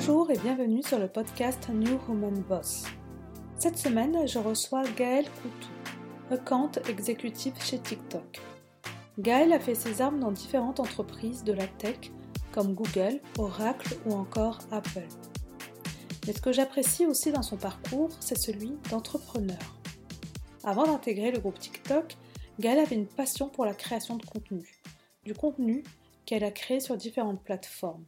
Bonjour et bienvenue sur le podcast New Woman Boss. Cette semaine, je reçois Gaël Coutou, account exécutif chez TikTok. Gaël a fait ses armes dans différentes entreprises de la tech comme Google, Oracle ou encore Apple. Mais ce que j'apprécie aussi dans son parcours, c'est celui d'entrepreneur. Avant d'intégrer le groupe TikTok, Gaël avait une passion pour la création de contenu. Du contenu qu'elle a créé sur différentes plateformes.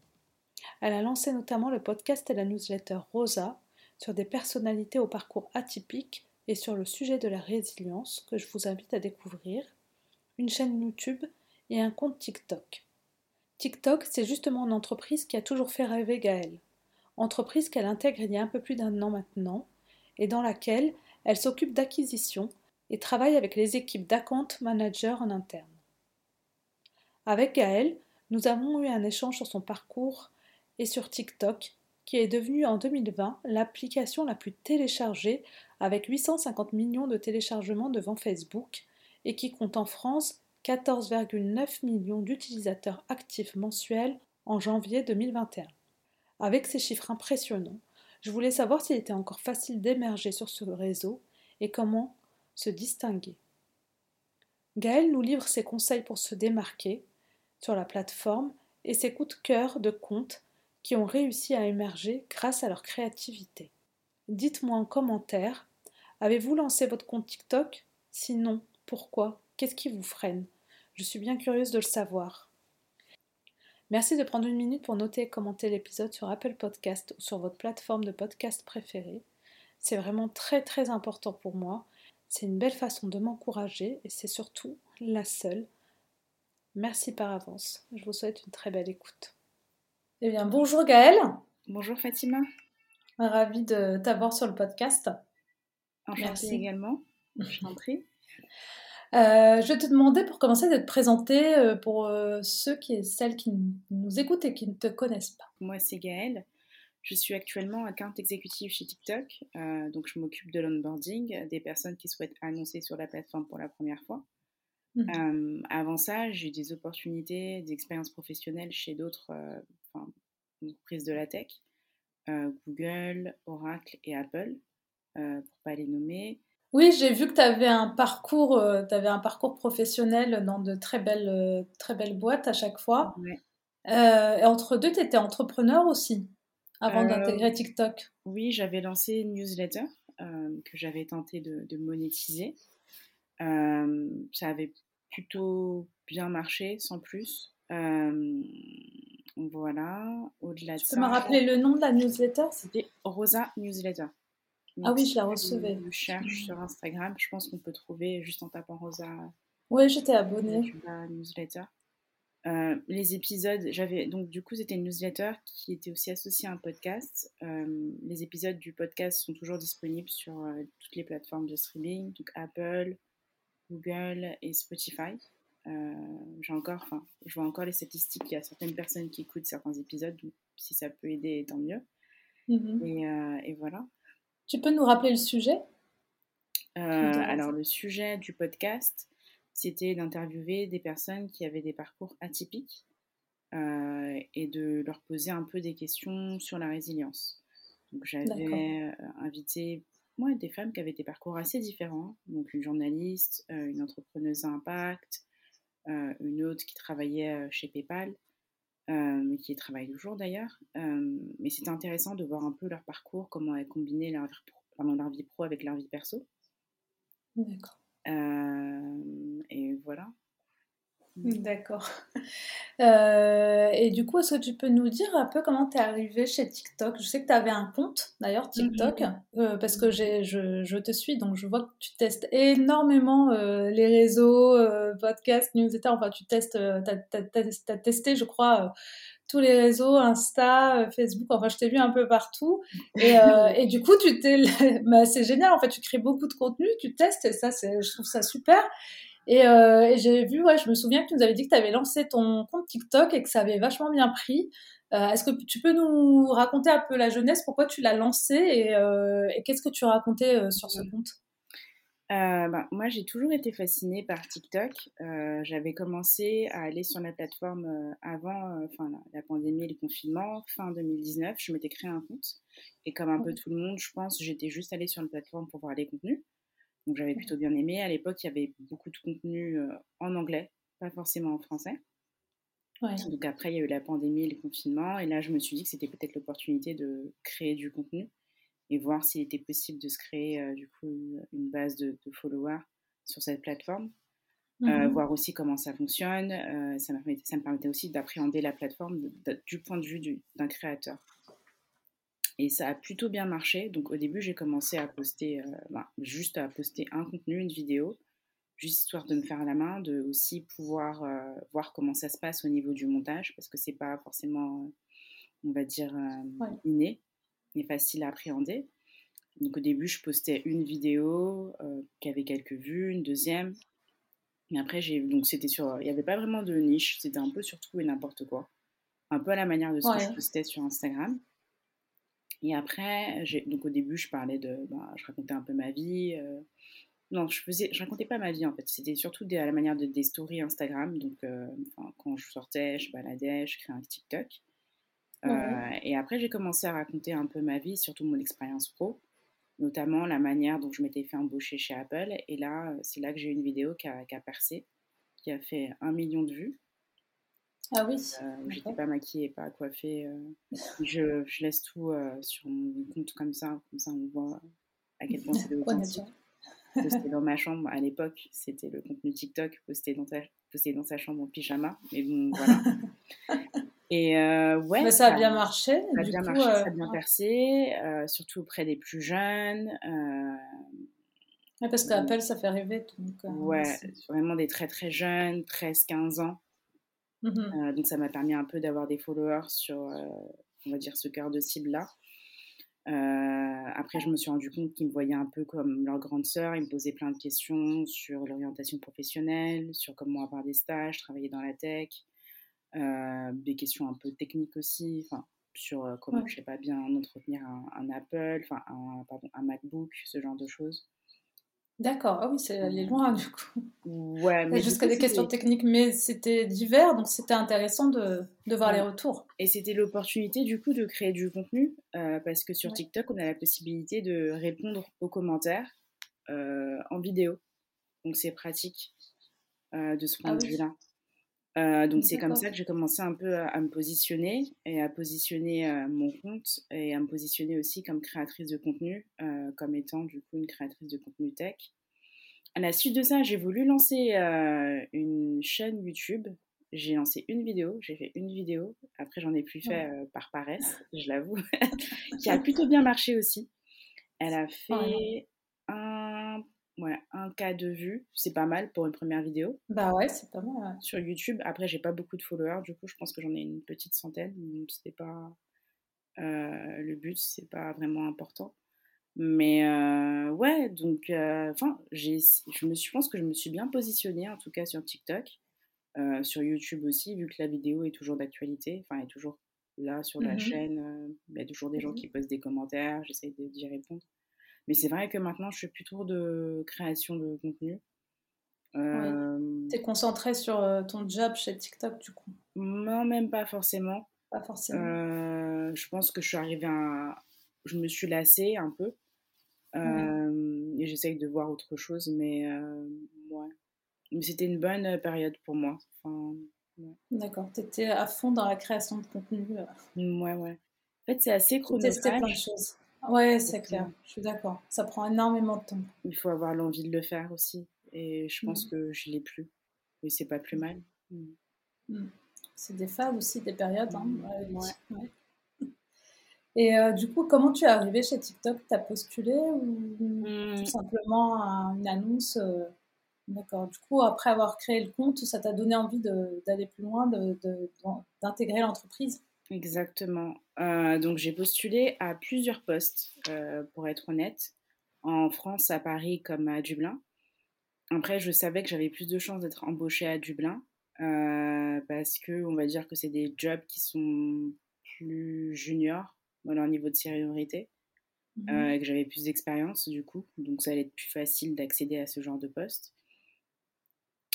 Elle a lancé notamment le podcast et la newsletter Rosa sur des personnalités au parcours atypique et sur le sujet de la résilience que je vous invite à découvrir, une chaîne YouTube et un compte TikTok. TikTok, c'est justement une entreprise qui a toujours fait rêver Gaëlle. Entreprise qu'elle intègre il y a un peu plus d'un an maintenant et dans laquelle elle s'occupe d'acquisition et travaille avec les équipes d'account manager en interne. Avec Gaëlle, nous avons eu un échange sur son parcours et sur TikTok, qui est devenu en 2020 l'application la plus téléchargée avec 850 millions de téléchargements devant Facebook et qui compte en France 14,9 millions d'utilisateurs actifs mensuels en janvier 2021. Avec ces chiffres impressionnants, je voulais savoir s'il était encore facile d'émerger sur ce réseau et comment se distinguer. Gaël nous livre ses conseils pour se démarquer, sur la plateforme et ses coups de cœur de compte qui ont réussi à émerger grâce à leur créativité. Dites-moi en commentaire, avez-vous lancé votre compte TikTok? Sinon, pourquoi? Qu'est-ce qui vous freine? Je suis bien curieuse de le savoir. Merci de prendre une minute pour noter et commenter l'épisode sur Apple Podcast ou sur votre plateforme de podcast préférée. C'est vraiment très très important pour moi. C'est une belle façon de m'encourager et c'est surtout la seule Merci par avance. Je vous souhaite une très belle écoute. Eh bien, bonjour Gaëlle. Bonjour Fatima. Ravie de t'avoir sur le podcast. Merci également. Je t'en prie. Euh, je vais te demander pour commencer de te présenter euh, pour euh, ceux qui et celles qui nous écoutent et qui ne te connaissent pas. Moi, c'est Gaëlle. Je suis actuellement account exécutive chez TikTok. donc, je m'occupe de l'onboarding des personnes qui souhaitent annoncer sur la plateforme pour la première fois. Mmh. avant ça, j'ai eu des opportunités, des expériences professionnelles chez d'autres entreprises de la tech, Google, Oracle et Apple, pour pas les nommer. Oui, j'ai vu que tu avais un parcours, avais un parcours professionnel dans de très belles, très belles boîtes à chaque fois. et entre deux, tu étais entrepreneur aussi, avant d'intégrer TikTok. Oui, j'avais lancé une newsletter que j'avais tenté de monétiser ça avait plutôt bien marché, sans plus. Voilà. Au-delà de ça. Tu me rappeler le nom de la newsletter C'était Rosa Newsletter. ah oui, je la recevais. Je cherche sur Instagram. Je pense qu'on peut trouver juste en tapant Rosa. Oui, j'étais abonnée. La newsletter. les épisodes, j'avais donc du coup c'était une newsletter qui était aussi associée à un podcast. les épisodes du podcast sont toujours disponibles sur toutes les plateformes de streaming, donc Apple, Google et Spotify. Euh, j'ai encore, enfin, je vois encore les statistiques. Il y a certaines personnes qui écoutent certains épisodes, donc si ça peut aider, tant mieux. Mhm. Euh, et, voilà. Tu peux nous rappeler le sujet? Euh, Alors, le sujet du podcast, c'était d'interviewer des personnes qui avaient des parcours atypiques et de leur poser un peu des questions sur la résilience. Donc, j'avais invité des femmes qui avaient des parcours assez différents. Donc une journaliste, euh, une entrepreneuse à impact, une autre qui travaillait euh, chez PayPal, mais qui travaille toujours d'ailleurs. mais c'était intéressant de voir un peu leur parcours, comment elles combinaient leur, leur vie pro avec leur vie perso. D'accord. et voilà. D'accord. Euh, et du coup, est-ce que tu peux nous dire un peu comment tu es arrivée chez TikTok? Je sais que tu avais un compte, d'ailleurs, TikTok, mhm. euh, parce que je, je, te suis, donc je vois que tu testes énormément euh, les réseaux, podcasts, newsletters, enfin, tu testes, tu as, testé, je crois, tous les réseaux, Insta, Facebook, enfin, je t'ai vu un peu partout. Et, et du coup, tu t'es... Bah, c'est génial, en fait, tu crées beaucoup de contenu, tu testes, et ça, je trouve ça super. Euh, et, j'ai vu, ouais, je me souviens que tu nous avais dit que tu avais lancé ton compte TikTok et que ça avait vachement bien pris. Euh, est-ce que tu peux nous raconter un peu la jeunesse, pourquoi tu l'as lancé et, euh, qu'est-ce que tu racontais sur ce compte? Bah, moi, j'ai toujours été fascinée par TikTok. J'avais commencé à aller sur la plateforme avant enfin, la, pandémie et le confinement, fin 2019. Je m'étais créé un compte. Et comme un peu tout le monde, je pense, j'étais juste allée sur la plateforme pour voir les contenus. Donc, j'avais plutôt bien aimé. À l'époque, il y avait beaucoup de contenu en anglais, pas forcément en français. Donc, après, il y a eu la pandémie et le confinement. Et là, je me suis dit que c'était peut-être l'opportunité de créer du contenu et voir s'il était possible de se créer euh, du coup une, base de, followers sur cette plateforme. Euh, mmh voir aussi comment ça fonctionne. Euh, ça, me permettait, ça, me permettait, aussi d'appréhender la plateforme du point de vue d'un créateur. Et ça a plutôt bien marché. Donc au début, j'ai commencé à poster, bah, juste à poster un contenu, une vidéo, juste histoire de me faire la main, de aussi pouvoir voir comment ça se passe au niveau du montage, parce que c'est pas forcément, on va dire, inné est facile à appréhender. Donc au début, je postais une vidéo euh, qui avait quelques vues, une deuxième. Mais après, j'ai donc c'était sur, il n'y avait pas vraiment de niche, c'était un peu sur tout et n'importe quoi, un peu à la manière de ce que je postais sur Instagram. Et après, donc au début, je parlais de, bah, je racontais un peu ma vie. Euh, non, je faisais, je racontais pas ma vie en fait. C'était surtout à la manière de des stories Instagram. Donc, euh, quand je sortais, je baladais, je créais un TikTok. Euh, et après, j'ai commencé à raconter un peu ma vie, surtout mon expérience pro, notamment la manière dont je m'étais fait embaucher chez Apple. Et là, c'est là que j'ai eu une vidéo qui a, percé, qui a fait un million de vues. Ah oui. Euh, J'étais pas maquillée, pas coiffée. Euh. je, je, laisse tout euh, sur mon compte comme ça, comme ça on voit à quel point c'est authentique. Posté dans ma chambre à l'époque, c'était le contenu TikTok posté dans, posté dans sa chambre en pyjama. Mais bon, voilà. Et euh, ouais, Mais ça a bien marché. Ça a bien marché, ça a bien percé, euh, surtout auprès des plus jeunes. Ouais, parce qu'Apple, ça fait rêver. Donc, ouais, vraiment des très très jeunes, 13-15 ans. Mmh donc ça m'a permis un peu d'avoir des followers sur, on va dire, ce cœur de cible-là. après, je me suis rendu compte qu'ils me voyaient un peu comme leur grande sœur. Ils me posaient plein de questions sur l'orientation professionnelle, sur comment avoir des stages, travailler dans la tech. Euh, des questions un peu techniques aussi, enfin, sur euh, comment, je sais pas, bien entretenir un, Apple, enfin, un, pardon, un MacBook, ce genre de choses. D'accord, ah oui, c'est aller loin du coup. Ouais, mais jusqu'à des questions techniques, mais c'était divers, donc c'était intéressant de, de voir les retours. Et c'était l'opportunité du coup de créer du contenu, euh, parce que sur TikTok, on a la possibilité de répondre aux commentaires en vidéo. Donc c'est pratique de ce point ah de vue-là. Euh, donc c'est comme ça que j'ai commencé un peu à, me positionner et à positionner euh, mon compte et à me positionner aussi comme créatrice de contenu, euh, comme étant du coup une créatrice de contenu tech. À la suite de ça, j'ai voulu lancer une chaîne YouTube. J'ai lancé une vidéo, j'ai fait une vidéo. Après, j'en ai plus fait par paresse, je l'avoue, qui a plutôt bien marché aussi. Elle a fait un Ouais, un cas de vue, c'est pas mal pour une première vidéo. Bah ouais, c'est pas mal. Sur YouTube, après, j'ai pas beaucoup de followers, du coup, je pense que j'en ai une petite centaine. C'était pas. Euh, le but, c'est pas vraiment important. Mais euh, ouais, donc, euh, enfin, je me suis, je pense que je me suis bien positionnée, en tout cas sur TikTok, sur YouTube aussi, vu que la vidéo est toujours d'actualité, enfin, est toujours là sur la mmh chaîne. Il y a toujours des gens mmh qui posent des commentaires, j'essaie d'y répondre. Mais c'est vrai que maintenant, je fais plutôt de création de contenu. Euh... Tu es concentré sur euh, ton job chez TikTok, du coup? Non, même pas forcément. Pas forcément. Euh, je pense que je suis arrivée à. Je me suis lassée un peu. Euh, et j'essaye de voir autre chose, mais ouais. Mais c'était une bonne période pour moi. Enfin, D'accord, tu étais à fond dans la création de contenu. Ouais, ouais. En fait, c'est assez chronophage. plein de choses. Ouais, c'est clair, je suis d'accord. Ça prend énormément de temps. Il faut avoir l'envie de le faire aussi. Et je pense mmh. que je l'ai plus. Mais c'est pas plus mal. Mmh. Mmh. C'est des phases aussi, des périodes. Hein. Ouais. Et euh, du coup, comment tu es arrivé chez TikTok? Tu as postulé ou tout simplement une annonce euh, D'accord. Du coup, après avoir créé le compte, ça t'a donné envie d'aller plus loin, d'intégrer de, l'entreprise? Exactement. Euh, donc j'ai postulé à plusieurs postes, euh, pour être honnête, en France, à Paris comme à Dublin. Après, je savais que j'avais plus de chances d'être embauchée à Dublin euh, parce que on va dire que c'est des jobs qui sont plus juniors dans leur niveau de seniorité. mhm. que j'avais plus d'expérience du coup, donc ça allait être plus facile d'accéder à ce genre de poste.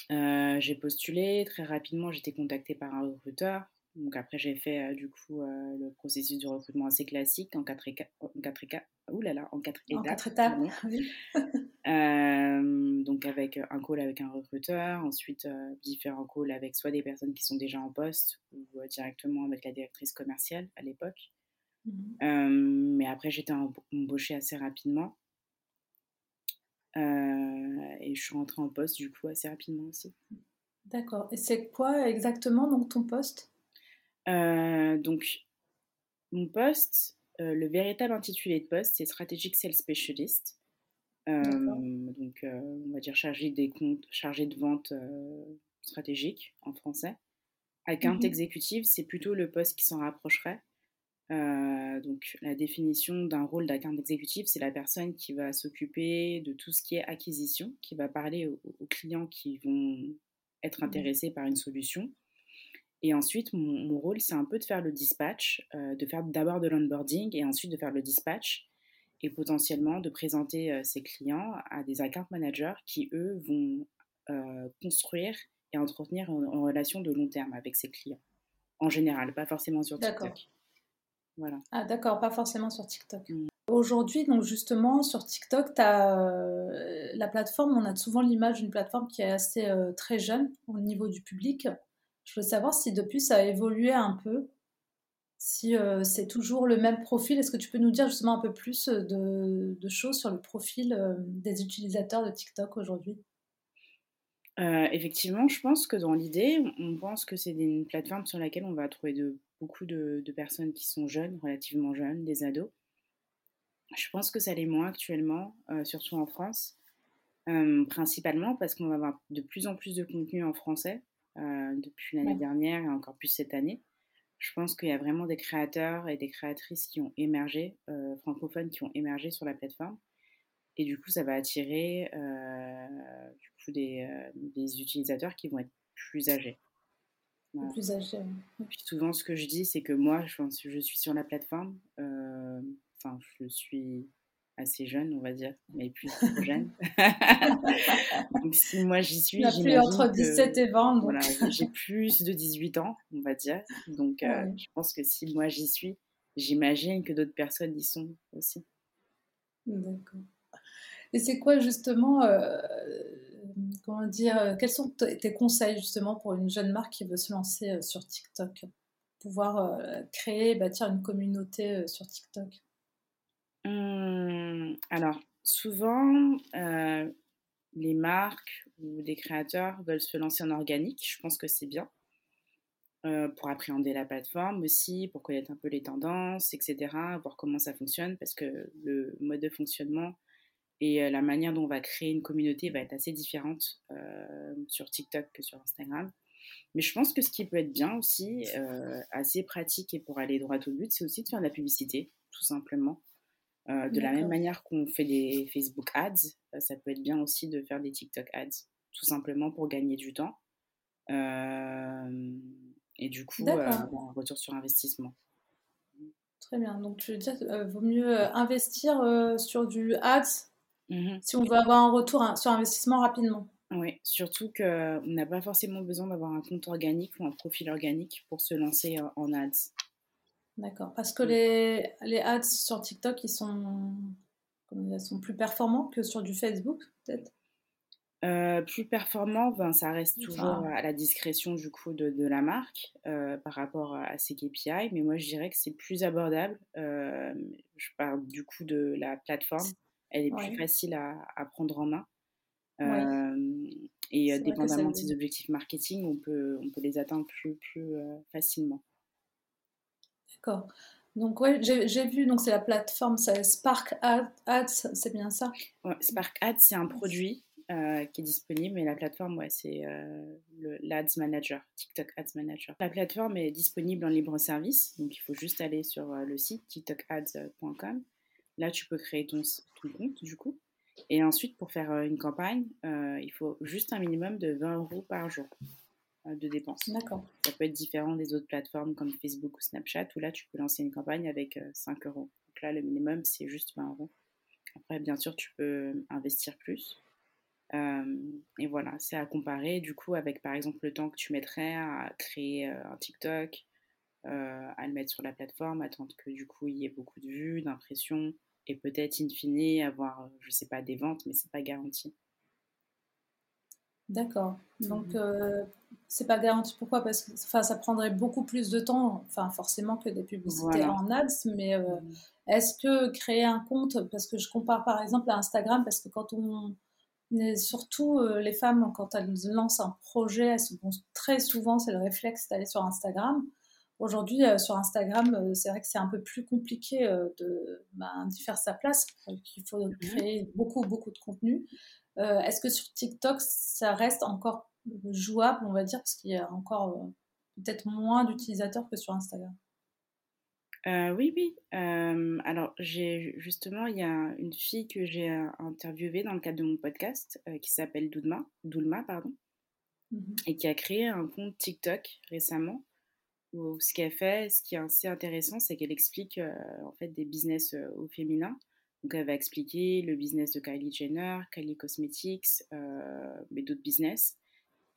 j'ai postulé, très rapidement j'étais contactée par un recruteur. Donc après j'ai fait du coup le processus de recrutement assez classique en quatre, en quatre, Ouh là là, en quatre étapes. En quatre étapes, euh, donc avec un call avec un recruteur, ensuite euh, différents calls avec soit des personnes qui sont déjà en poste ou euh, directement avec la directrice commerciale à l'époque. Mhm. mais après j'étais embauchée assez rapidement. et je suis rentrée en poste du coup assez rapidement aussi. D'accord. Et c'est quoi exactement donc ton poste? Donc mon poste, euh, le véritable intitulé de poste, c'est Strategic Sales Specialist. Euh, donc, euh, on va dire chargé des comptes, chargé de vente stratégique en français. Account exécutive, c'est plutôt le poste qui s'en rapprocherait. donc, la définition d'un rôle d'account exécutive, c'est la personne qui va s'occuper de tout ce qui est acquisition, qui va parler aux clients qui vont être mmh intéressés par une solution et ensuite, mon, rôle, c'est un peu de faire le dispatch, euh, de faire d'abord de l'onboarding et ensuite de faire le dispatch et potentiellement de présenter euh, ses clients à des account managers qui, eux, vont euh, construire et entretenir une, relation de long terme avec ses clients. En général, pas forcément sur TikTok. Voilà. Ah d'accord, pas forcément sur TikTok. Mmh. Aujourd'hui, donc justement, sur TikTok, as, la plateforme, on a souvent l'image d'une plateforme qui est assez très jeune au niveau du public. Je veux savoir si depuis ça a évolué un peu, si euh, c'est toujours le même profil. Est-ce que tu peux nous dire justement un peu plus euh, de, choses sur le profil euh, des utilisateurs de TikTok aujourd'hui? Effectivement, je pense que dans l'idée, on pense que c'est une plateforme sur laquelle on va trouver beaucoup de, personnes qui sont jeunes, relativement jeunes, des ados. Je pense que ça l'est moins actuellement, surtout en France, principalement parce qu'on va avoir de plus en plus de contenu en français. Euh, depuis l'année dernière et encore plus cette année. Je pense qu'il y a vraiment des créateurs et des créatrices qui ont émergé, euh, francophones qui ont émergé sur la plateforme. Et du coup, ça va attirer euh, du coup, des, des, utilisateurs qui vont être plus âgés. Plus âgés. Puis souvent, ce que je dis, c'est que moi, je, je suis sur la plateforme. Enfin, je suis assez jeune, on va dire, mais plus trop jeune. donc si moi j'y suis, j'ai entre 17 et 20. Voilà, j'ai plus de 18 ans, on va dire. Donc euh, je pense que si moi j'y suis, j'imagine que d'autres personnes y sont aussi. D'accord. Et c'est quoi justement, euh, comment dire, euh, quels sont tes conseils justement pour une jeune marque qui veut se lancer sur TikTok? Pouvoir créer, bâtir une communauté sur TikTok? Mmh, alors, souvent, euh, les marques ou des créateurs veulent se lancer en organique. Je pense que c'est bien euh, pour appréhender la plateforme aussi, pour connaître un peu les tendances, etc., voir comment ça fonctionne, parce que le mode de fonctionnement et euh, la manière dont on va créer une communauté va être assez différente sur TikTok que sur Instagram. Mais je pense que ce qui peut être bien aussi, assez pratique et pour aller droit au but, c'est aussi de faire de la publicité, tout simplement. Euh, de la même manière qu'on fait des Facebook ads, euh, ça peut être bien aussi de faire des TikTok ads, tout simplement pour gagner du temps. Euh, et du coup, un retour sur investissement. Très bien. Donc, tu veux dire qu'il vaut mieux investir sur du ads mmh si on veut avoir un retour sur investissement rapidement. Oui, surtout qu'on n'a pas forcément besoin d'avoir un compte organique ou un profil organique pour se lancer en ads. D'accord. Parce que les, les ads sur TikTok, ils sont, ils sont plus performants que sur du Facebook, peut-être? Euh, plus performant, ben, ça reste toujours à la discrétion du coup de, de la marque euh, par rapport à ses KPI, mais moi je dirais que c'est plus abordable. Euh, je parle du coup de la plateforme, elle est plus facile à, à, prendre en main. Et dépendamment de ses objectifs marketing, on peut, on peut les atteindre plus, plus facilement. D'accord. Donc ouais, j'ai vu, c'est la plateforme, Spark Ads, c'est bien ça? Spark Ads, c'est un produit euh, qui est disponible, mais la plateforme, ouais, c'est euh, l'Ads Manager, TikTok Ads Manager. La plateforme est disponible en libre service, donc il faut juste aller sur euh, le site tiktokads.com. Là, tu peux créer ton, ton, compte, du coup. Et ensuite, pour faire une campagne, il faut juste un minimum de 20 euros par jour. Euh, de dépenses. D'accord. Ça peut être différent des autres plateformes comme Facebook ou Snapchat où là tu peux lancer une campagne avec 5 euh, euros Donc là, le minimum, c'est juste 20 euros. Après, bien sûr, tu peux investir plus. et voilà, c'est à comparer du coup avec par exemple le temps que tu mettrais à créer un TikTok, à le mettre sur la plateforme, attendre que du coup il y ait beaucoup de vues, d'impressions et peut-être in fine avoir, je sais pas, des ventes, mais c'est pas garanti. D'accord. Donc, euh, c'est pas garanti. Pourquoi Parce que ça prendrait beaucoup plus de temps, enfin, forcément, que des publicités en ads. Mais euh, mmh est-ce que créer un compte, parce que je compare par exemple à Instagram, parce que quand on. Surtout euh, les femmes, quand elles lancent un projet, elles se très souvent, c'est le réflexe d'aller sur Instagram. Aujourd'hui, sur Instagram, c'est vrai que c'est un peu plus compliqué de ben, d'y faire sa place. Il faut mmh créer beaucoup, beaucoup de contenu. Euh, est-ce que sur TikTok, ça reste encore jouable, on va dire, parce qu'il y a encore euh, peut-être moins d'utilisateurs que sur Instagram euh, oui, oui. alors, j'ai justement, il y a une fille que j'ai interviewée dans le cadre de mon podcast qui s'appelle Doulma, Doulma pardon, mmh et qui a créé un compte TikTok récemment. Où ce qu'elle fait, ce qui est assez intéressant, c'est qu'elle explique en fait des business au féminin. Donc, elle va expliquer le business de Kylie Jenner, Kylie Cosmetics, euh, mais d'autres business.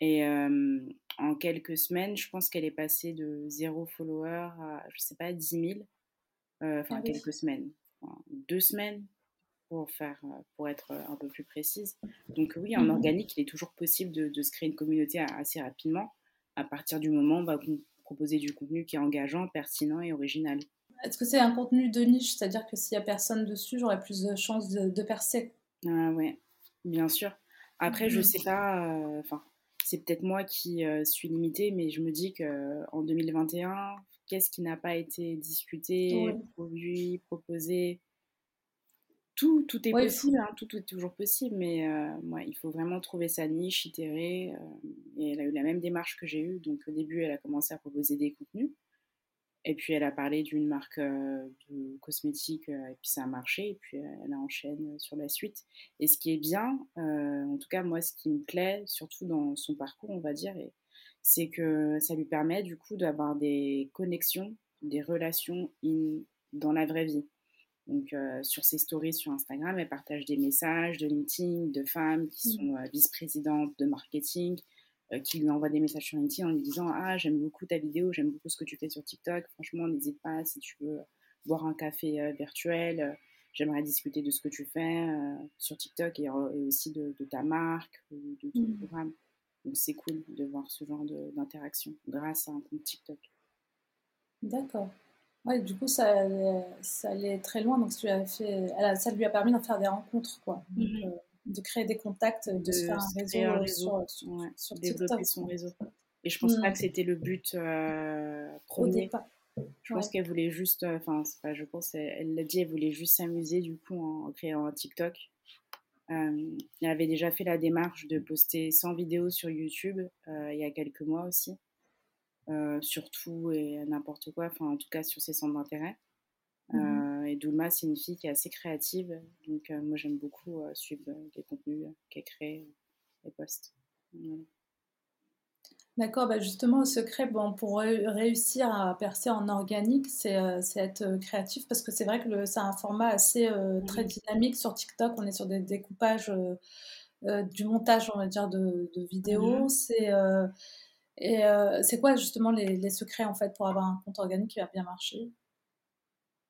Et euh, en quelques semaines, je pense qu'elle est passée de zéro follower à, je sais pas, 10 000. Euh, enfin, ah quelques semaines. deux semaines pour, faire, pour être un peu plus précise. Donc oui, en mmh organique, il est toujours possible de, se créer une communauté assez rapidement à partir du moment où on va proposer du contenu qui est engageant, pertinent et original. Est-ce que c'est un contenu de niche? C'est-à-dire que s'il n'y a personne dessus, j'aurais plus de chances de, percer Ah ouais, bien sûr. Après, je mm. sais pas, euh, c'est peut-être moi qui euh, suis limitée, mais je me dis qu'en 2021, qu'est-ce qui n'a pas été discuté, produit, proposé? Tout, tout est possible, hein, tout, est toujours possible, mais euh, il faut vraiment trouver sa niche, itérer. et elle a eu la même démarche que j'ai eue, donc au début, elle a commencé à proposer des contenus. Et puis elle a parlé d'une marque euh, de cosmétiques euh, et puis ça a marché et puis euh, elle enchaîne sur la suite. Et ce qui est bien, en tout cas moi ce qui me plaît surtout dans son parcours on va dire, c'est que ça lui permet du coup d'avoir des connexions, des relations dans la vraie vie. Donc sur ses stories sur Instagram, elle partage des messages de LinkedIn de femmes qui mmh. sont vice-présidentes de marketing, qui lui envoie des messages sur LinkedIn en lui disant Ah, j'aime beaucoup ta vidéo, j'aime beaucoup ce que tu fais sur TikTok. Franchement, n'hésite pas si tu veux boire un café euh, virtuel. Euh, j'aimerais discuter de ce que tu fais sur TikTok et, aussi de, ta marque ou de ton mmh. programme. Donc, c'est cool de voir ce genre d'interaction grâce à un compte TikTok. D'accord. Ouais, du coup, ça, ça allait très loin. Donc, ça, fait, ça lui a permis d'en faire des rencontres. Quoi. Mmh de créer des contacts, de, se faire un réseau, Sur, développer son réseau. Et je pense pas mm. que c'était le but euh, premier. Je pense qu'elle voulait juste, euh, enfin, c'est pas, je pense, elle l'a dit, elle voulait juste s'amuser du coup en, créant un TikTok. Euh, elle avait déjà fait la démarche de poster 100 vidéos sur YouTube il y a quelques mois aussi, sur tout et n'importe quoi, enfin en tout cas sur ses centres d'intérêt. Mmh et Doulma, fille qui est assez créative. Donc, moi, j'aime beaucoup suivre les contenus qu'elle crée et poste. D'accord, bah justement, au secret, bon, pour réussir à percer en organique, c'est être créatif parce que c'est vrai que c'est un format assez très dynamique sur TikTok. On est sur des découpages, du montage, on va dire, de, vidéos. Mmh c'est et c'est quoi justement les, les, secrets en fait pour avoir un compte organique qui va bien marcher?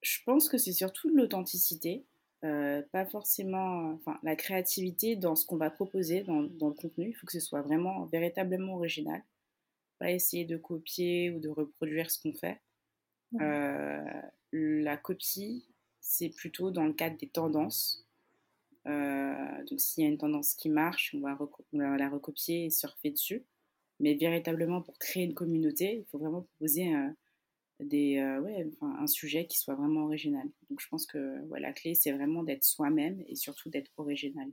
Je pense que c'est surtout l'authenticité, euh, pas forcément, enfin, la créativité dans ce qu'on va proposer dans, dans, le contenu. Il faut que ce soit vraiment véritablement original, pas essayer de copier ou de reproduire ce qu'on fait. Euh, la copie, c'est plutôt dans le cadre des tendances. Euh, donc, s'il y a une tendance qui marche, on va, on va, la recopier et surfer dessus. Mais véritablement, pour créer une communauté, il faut vraiment proposer un des, euh, ouais, un sujet qui soit vraiment original. Donc je pense que ouais, la clé, c'est vraiment d'être soi-même et surtout d'être original.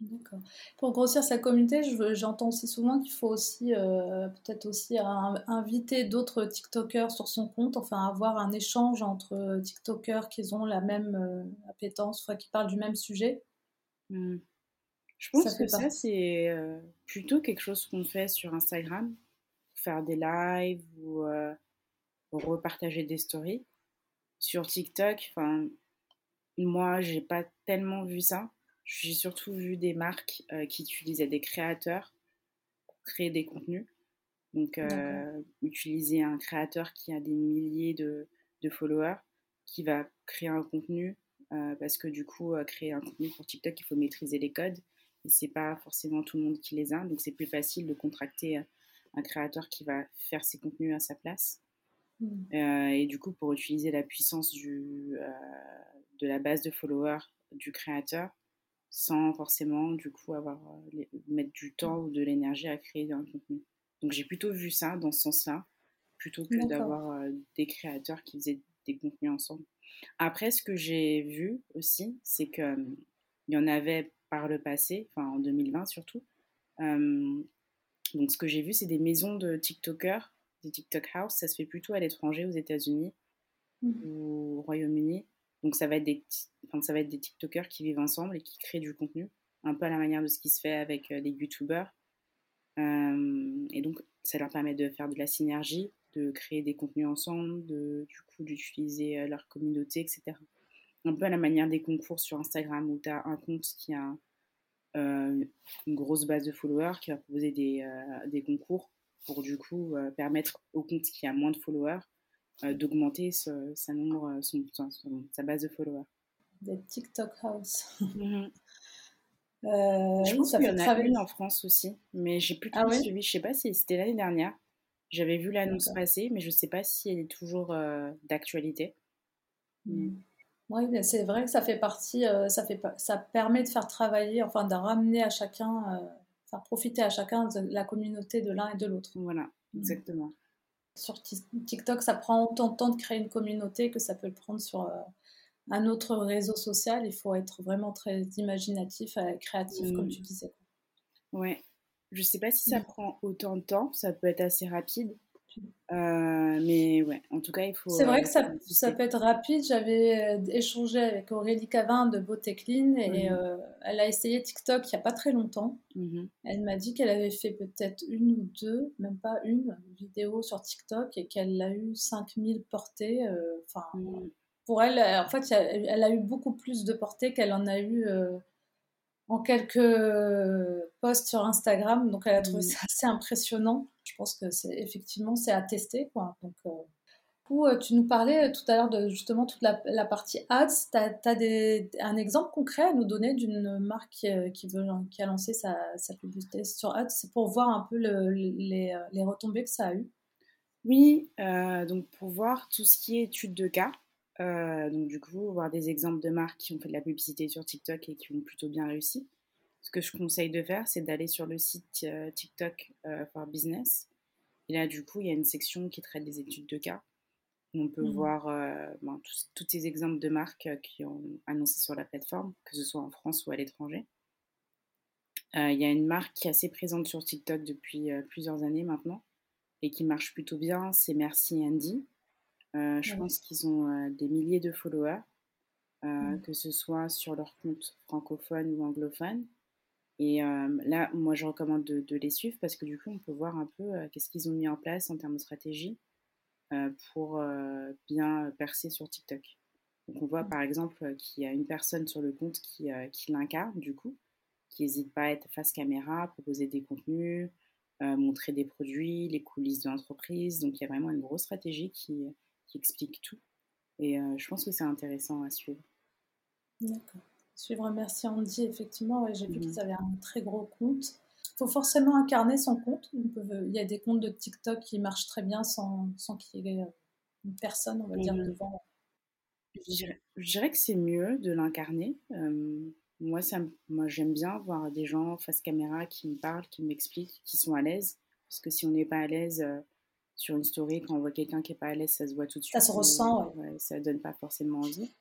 D'accord. Pour grossir sa communauté, j'entends aussi souvent qu'il faut aussi euh, peut-être aussi inviter d'autres TikTokers sur son compte, enfin avoir un échange entre TikTokers qui ont la même euh, appétence, enfin qui parlent du même sujet. Mmh. Je pense que ça, c'est plutôt quelque chose qu'on fait sur Instagram faire des lives ou, euh, repartager des stories. Sur TikTok, enfin, moi, j'ai pas tellement vu ça. J'ai surtout vu des marques qui utilisaient des créateurs pour créer des contenus. Donc, utiliser un créateur qui a des milliers de, de followers, qui va créer un contenu, parce que du coup, créer un contenu pour TikTok, il faut maîtriser les codes. Et c'est pas forcément tout le monde qui les a, donc c'est plus facile de contracter un créateur qui va faire ses contenus à sa place. Mmh. et du coup, pour utiliser la puissance du, de la base de followers du créateur, sans forcément du coup avoir mettre du temps ou de l'énergie à créer un contenu. Donc j'ai plutôt vu ça dans ce sens-là, plutôt que d'avoir des créateurs qui faisaient des contenus ensemble. Après, ce que j'ai vu aussi, c'est qu'il y en avait par le passé, enfin en 2020 surtout. Donc ce que j'ai vu, c'est des maisons de TikTokers, des TikTok House. Ça se fait plutôt à l'étranger, aux États-Unis mmh. ou au Royaume-Uni. Donc ça va, être des, enfin, ça va être des TikTokers qui vivent ensemble et qui créent du contenu, un peu à la manière de ce qui se fait avec les YouTubers. et donc ça leur permet de faire de la synergie, de créer des contenus ensemble, de, du coup d'utiliser leur communauté, etc un peu à la manière des concours sur Instagram où tu as un compte qui a euh, une grosse base de followers qui va proposer des, euh, des concours pour du coup euh, permettre au compte qui a moins de followers d'augmenter sa, nombre, son, sa base de followers. Des TikTok House. Mhm. je pense qu'il y en a une en France aussi, mais j'ai plus ah suivi. Je sais pas si c'était l'année dernière. J'avais vu l'annonce passer, mais je sais pas si elle est toujours d'actualité. Mm. Oui, c'est vrai que ça fait partie, euh, ça, fait, ça permet de faire travailler, enfin de ramener à chacun, euh, faire profiter à chacun de la communauté de l'un et de l'autre. Voilà, mmh. exactement. Sur TikTok, ça prend autant de temps de créer une communauté que ça peut le prendre sur euh, un autre réseau social. Il faut être vraiment très imaginatif, créatif, comme mmh. tu disais. Ouais. Je sais pas si ça mmh. prend autant de temps, ça peut être assez rapide. Euh, mais ouais, en tout cas, il faut. C'est vrai euh, que ça, ça, peut être rapide. J'avais euh, échangé avec Aurélie Cavin de Beauté Clean et mmh elle a essayé TikTok il n'y a pas très longtemps. Mmh elle m'a dit qu'elle avait fait peut-être une ou deux, même pas une, vidéo sur TikTok et qu'elle a eu 5000 portées. Enfin, mmh. pour elle, en fait, elle a eu beaucoup plus de portées qu'elle en a eu en quelques posts sur Instagram. Donc, elle a trouvé ça assez impressionnant. Je pense que c'est effectivement c'est à tester, quoi. Donc, euh, euh, tu nous parlais euh, tout à l'heure de justement toute la, partie ads. Tu as, un exemple concret à nous donner d'une marque qui, veut, qui a lancé sa, sa publicité sur ads? C'est pour voir un peu les, les, retombées que ça a eu. Oui, donc pour voir tout ce qui est étude de cas. Donc du coup, voir des exemples de marques qui ont fait de la publicité sur TikTok et qui ont plutôt bien réussi. Ce que je conseille de faire, c'est d'aller sur le site euh, TikTok euh, for Business. Et là, du coup, il y a une section qui traite des études de cas. On peut mmh voir euh, ben, tous, ces exemples de marques qui ont annoncé sur la plateforme, que ce soit en France ou à l'étranger. Il y a une marque qui est assez présente sur TikTok depuis plusieurs années maintenant et qui marche plutôt bien, c'est Merci Andy. Je pense qu'ils ont des milliers de followers, mmh. que ce soit sur leur compte francophone ou anglophone. Et là, moi, je recommande de, les suivre parce que du coup, on peut voir un peu qu'est-ce qu'ils ont mis en place en termes de stratégie pour bien percer sur TikTok. Donc, on voit mmh. par exemple qu'il y a une personne sur le compte qui, qui l'incarne, du coup, qui n'hésite pas à être face caméra, proposer des contenus, montrer des produits, les coulisses de l'entreprise. Donc, il y a vraiment une grosse stratégie qui, qui explique tout. Et je pense que c'est intéressant à suivre. D'accord suivre Merci Andy, effectivement, j'ai vu qu'ils mhm. avaient un très gros compte. Il faut forcément incarner son compte. Il y a des comptes de TikTok qui marchent très bien sans, sans qu'il y ait une personne, on va dire, mhm. devant. Je dirais, que c'est mieux de l'incarner. Euh, moi, ça, moi, j'aime bien voir des gens face caméra qui me parlent, qui m'expliquent, qui sont à l'aise. Parce que si on n'est pas à l'aise euh, sur une story, quand on voit quelqu'un qui n'est pas à l'aise, ça se voit tout de suite. Ça se ressent. Ouais, ça donne pas forcément envie.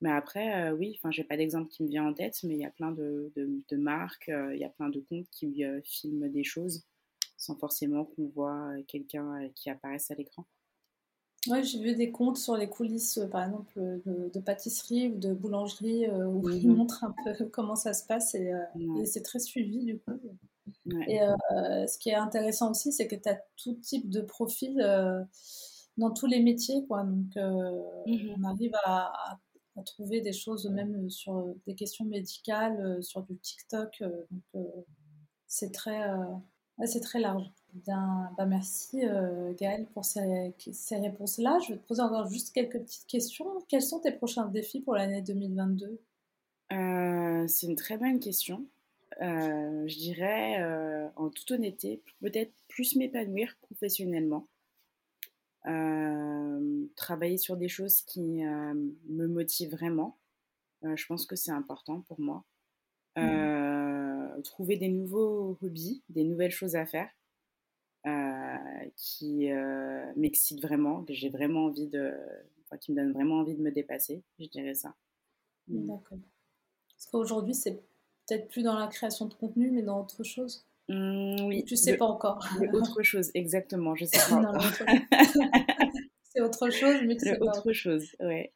Mais après, euh, oui, enfin, j'ai pas d'exemple qui me vient en tête, mais il y a plein de, de, marques, euh, il y a plein de comptes qui euh, filment des choses sans forcément qu'on voit quelqu'un qui apparaisse à l'écran. Oui, j'ai vu des comptes sur les coulisses, par exemple, de, pâtisserie ou de boulangerie, où ils mhm. montrent un peu comment ça se passe et, c'est très suivi du coup. Et ce qui est intéressant aussi, c'est que tu as tout type de profil dans tous les métiers, quoi. Donc, mmh on arrive à, à, trouver des choses, même sur des questions médicales, sur du TikTok. donc, c'est très, c'est très large. Bien, bah merci euh, Gaëlle pour ces, ces réponses-là. Je vais te poser encore juste quelques petites questions. Quels sont tes prochains défis pour l'année 2022 euh, C'est une très bonne question. Euh, je dirais, euh, en toute honnêteté, peut-être plus m'épanouir professionnellement. travailler sur des choses qui me motivent vraiment. je pense que c'est important pour moi. Mmh. trouver des nouveaux hobbies, des nouvelles choses à faire. Euh, qui euh, m'excite vraiment, que j'ai vraiment envie de, qui me donne vraiment envie de me dépasser, je dirais ça. Mmh. D'accord. Parce qu'aujourd'hui, c'est peut-être plus dans la création de contenu, mais dans autre chose. Mmh, oui. Tu sais pas encore. autre chose, exactement. Je sais pas. c'est autre chose, mais tu sais pas. Autre chose, ouais.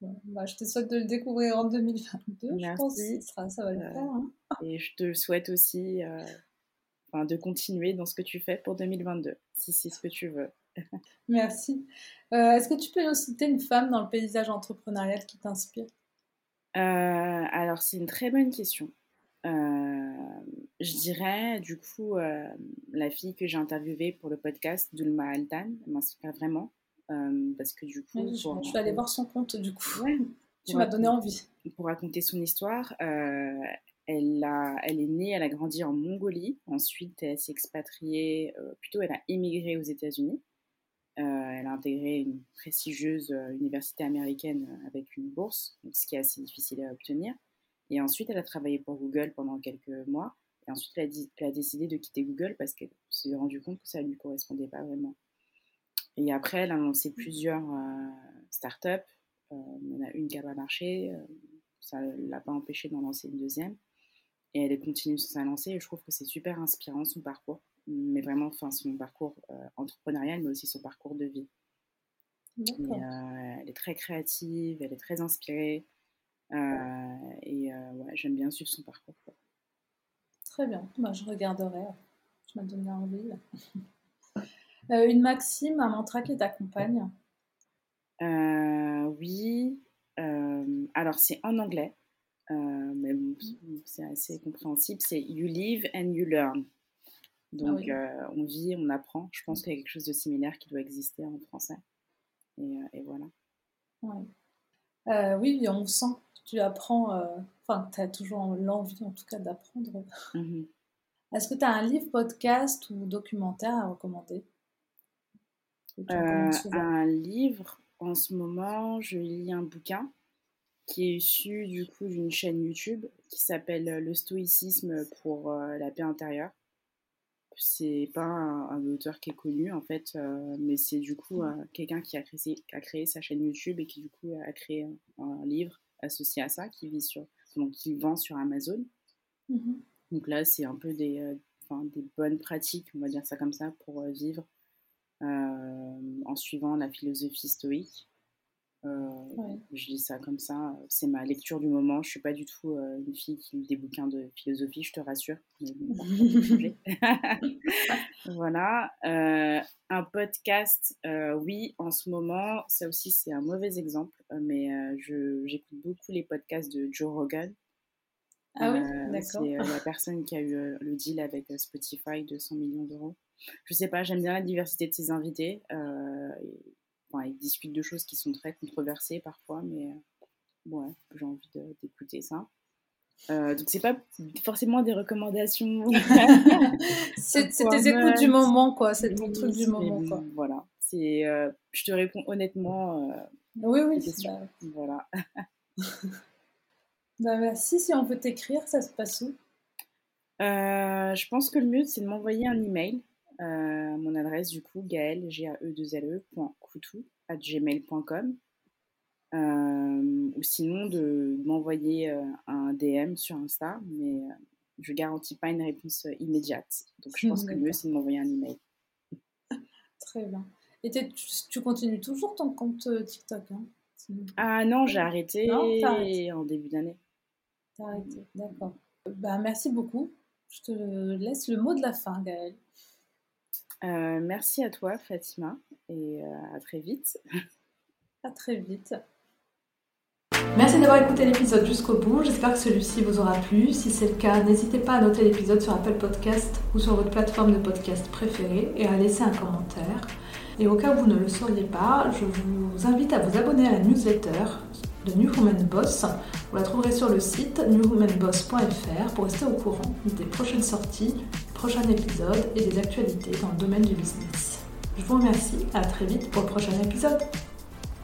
Bah, je te souhaite de le découvrir en 2022. Merci. Je pense que ça, ça va le euh, faire. Hein. Et je te souhaite aussi de continuer dans ce que tu fais pour 2022, si c'est ce que tu veux. Merci. Euh, est-ce que tu peux nous citer une femme dans le paysage entrepreneurial qui t'inspire? Euh, Alors, c'est une très bonne question. Euh, je dirais, du coup, la fille que j'ai interviewée pour le podcast, Dulma Altan, m'inspire vraiment. parce que du coup. je, vais aller voir son compte, du coup. tu m'as donné envie. Pour raconter son histoire, elle, a, elle est née, elle a grandi en Mongolie. Ensuite, elle s'est expatriée, euh, plutôt, elle a émigré aux États-Unis. Euh, elle a intégré une prestigieuse euh, université américaine avec une bourse, ce qui est assez difficile à obtenir. Et ensuite, elle a travaillé pour Google pendant quelques mois. Et ensuite, elle a, décidé de quitter Google parce qu'elle s'est rendue compte que ça ne lui correspondait pas vraiment. Et après, elle a lancé plusieurs startups. il y en a une qui n'a pas marché. ça ne l'a pas empêché d'en lancer une deuxième et elle continue sur sa lancée. Et je trouve que c'est super inspirant son parcours, mais vraiment, enfin, son parcours euh, entrepreneurial, mais aussi son parcours de vie. Euh, elle est très créative, elle est très inspirée, euh, et ouais, j'aime bien suivre son parcours. Très bien, Moi, bah, je regarderai. Je m'as donné envie. une maxime, un mantra qui t'accompagne? Oui. alors, c'est en anglais. Euh, mais c'est assez compréhensible, c'est You live and you learn. Donc, ah euh, on vit, on apprend. Je pense qu'il y a quelque chose de similaire qui doit exister en français. Et, euh, voilà. Oui, on sent que tu apprends, enfin, tu as toujours l'envie en tout cas d'apprendre. Mmh Est-ce que tu as un livre, podcast ou documentaire à recommander? Un livre, en ce moment, je lis un bouquin qui est issu du coup d'une chaîne YouTube qui s'appelle euh, Le stoïcisme pour euh, la paix intérieure. C'est pas un, auteur qui est connu en fait, euh, mais c'est du coup quelqu'un qui a créé, a créé sa chaîne YouTube et qui du coup a créé un, livre associé à ça qui vit sur, donc qui vend sur Amazon. Mmh donc là, c'est un peu des, des bonnes pratiques, on va dire ça comme ça, pour vivre en suivant la philosophie stoïque. Euh, je dis ça comme ça, c'est ma lecture du moment. Je suis pas du tout euh, une fille qui lit des bouquins de philosophie, je te rassure. voilà. Euh, un podcast, oui, en ce moment, ça aussi c'est un mauvais exemple, mais j'écoute beaucoup les podcasts de Joe Rogan. Ah oui, d'accord. C'est la personne qui a eu le deal avec Spotify de 100 millions d'euros. Je sais pas, j'aime bien la diversité de ses invités ils discutent de choses qui sont très controversées parfois, mais bon, j'ai envie d'écouter ça. Euh, donc c'est pas forcément des recommandations. c'est tes écoutes du moment quoi, c'est ton truc du moment quoi. Voilà, c'est, euh, je te réponds honnêtement. Euh, oui oui. Bah... Voilà. bah merci. Si on veut t'écrire, ça se passe où? Je pense que le mieux c'est de m'envoyer un email. Euh, mon adresse du coup, gaël, g a e 2 l e, gmail.com euh, ou sinon de m'envoyer euh, un DM sur Insta, mais je garantis pas une réponse immédiate. Donc je pense que le mieux c'est de m'envoyer un email. Très bien. Et tu, continues toujours ton compte TikTok hein Ah non, j'ai arrêté en début d'année. T'as arrêté, d'accord. Bah, merci beaucoup. Je te laisse le mot de la fin, Gaëlle. Merci à toi, Fatima, et à très vite. À très vite. Merci d'avoir écouté l'épisode jusqu'au bout. J'espère que celui-ci vous aura plu. Si c'est le cas, n'hésitez pas à noter l'épisode sur Apple Podcast ou sur votre plateforme de podcast préférée et à laisser un commentaire. Et au cas où vous ne le sauriez pas, je vous invite à vous abonner à la newsletter de New Woman Boss. Vous la trouverez sur le site newwomanboss.fr pour rester au courant des prochaines sorties, prochains épisodes et des actualités dans le domaine du business. Je vous remercie, à très vite pour le prochain épisode.